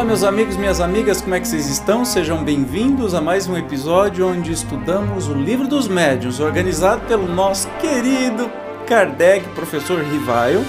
Olá, meus amigos, minhas amigas, como é que vocês estão? Sejam bem-vindos a mais um episódio onde estudamos o Livro dos Médiuns, organizado pelo nosso querido Kardec, professor Rivaio,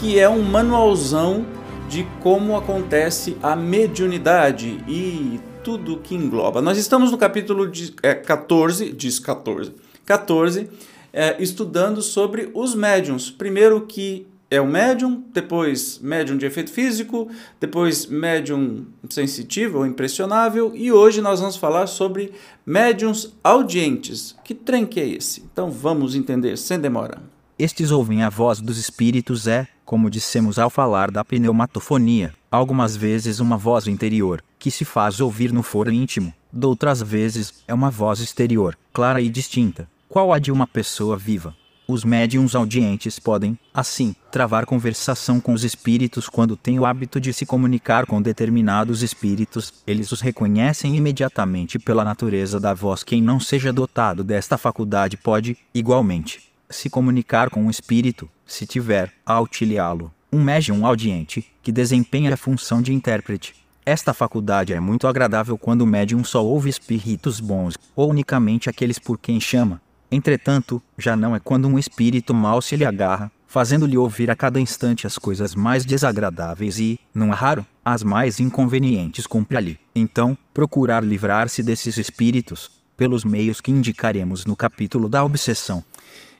que é um manualzão de como acontece a mediunidade e tudo que engloba. Nós estamos no capítulo de, é, 14, diz 14, 14, é, estudando sobre os médiums. Primeiro que é o médium, depois médium de efeito físico, depois médium sensitivo ou impressionável, e hoje nós vamos falar sobre médiums audientes. Que trem que é esse? Então vamos entender sem demora. Estes ouvem a voz dos espíritos é, como dissemos ao falar da pneumatofonia, algumas vezes uma voz interior, que se faz ouvir no foro íntimo, doutras vezes é uma voz exterior, clara e distinta, qual a de uma pessoa viva. Os médiums audientes podem, assim, travar conversação com os espíritos quando têm o hábito de se comunicar com determinados espíritos, eles os reconhecem imediatamente pela natureza da voz. Quem não seja dotado desta faculdade pode, igualmente, se comunicar com um espírito, se tiver, a auxiliá-lo. Um médium audiente, que desempenha a função de intérprete. Esta faculdade é muito agradável quando o médium só ouve espíritos bons, ou unicamente aqueles por quem chama. Entretanto, já não é quando um espírito mau se lhe agarra, fazendo-lhe ouvir a cada instante as coisas mais desagradáveis e, não é raro, as mais inconvenientes cumpre-lhe. Então, procurar livrar-se desses espíritos, pelos meios que indicaremos no capítulo da obsessão.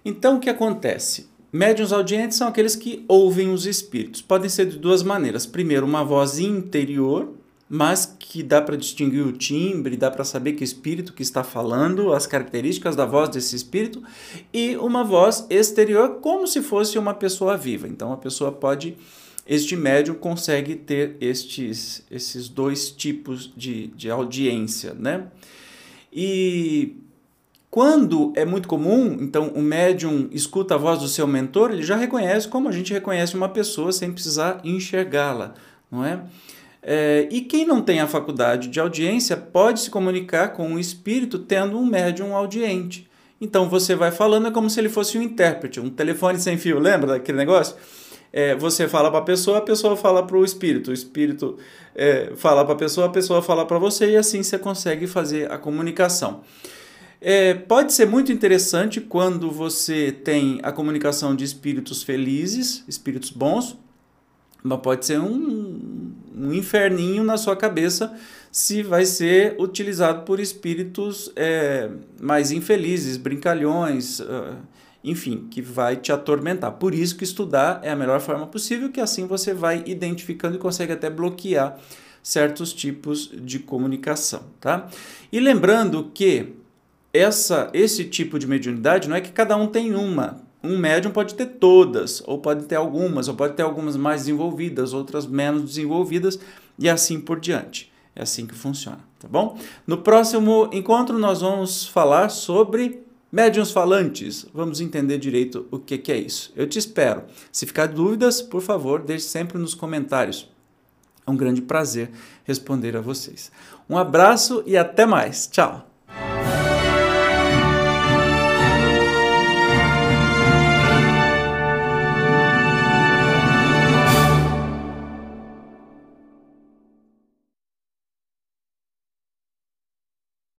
Então, o que acontece? Médiuns audientes são aqueles que ouvem os espíritos. Podem ser de duas maneiras. Primeiro, uma voz interior, mas que dá para distinguir o timbre, dá para saber que espírito que está falando, as características da voz desse espírito, e uma voz exterior, como se fosse uma pessoa viva. Então, a pessoa pode este médium consegue ter estes, esses dois tipos de, de audiência, né? E quando é muito comum, então o médium escuta a voz do seu mentor, ele já reconhece como a gente reconhece uma pessoa sem precisar enxergá-la, não é? É, e quem não tem a faculdade de audiência pode se comunicar com um espírito tendo um médium audiente. Então você vai falando, é como se ele fosse um intérprete, um telefone sem fio, lembra daquele negócio? É, você fala para a pessoa, a pessoa fala para o espírito, o espírito é, fala para a pessoa, a pessoa fala para você e assim você consegue fazer a comunicação. É, pode ser muito interessante quando você tem a comunicação de espíritos felizes, espíritos bons, mas pode ser um, um inferninho na sua cabeça se vai ser utilizado por espíritos é, mais infelizes, brincalhões, uh, enfim, que vai te atormentar. Por isso que estudar é a melhor forma possível, que assim você vai identificando e consegue até bloquear certos tipos de comunicação, tá? E lembrando que essa, esse tipo de mediunidade não é que cada um tem uma. Um médium pode ter todas, ou pode ter algumas, ou pode ter algumas mais desenvolvidas, outras menos desenvolvidas, e assim por diante. É assim que funciona, tá bom? No próximo encontro nós vamos falar sobre médiuns falantes. Vamos entender direito o que é isso. Eu te espero. Se ficar dúvidas, por favor, deixe sempre nos comentários. É um grande prazer responder a vocês. Um abraço e até mais. Tchau!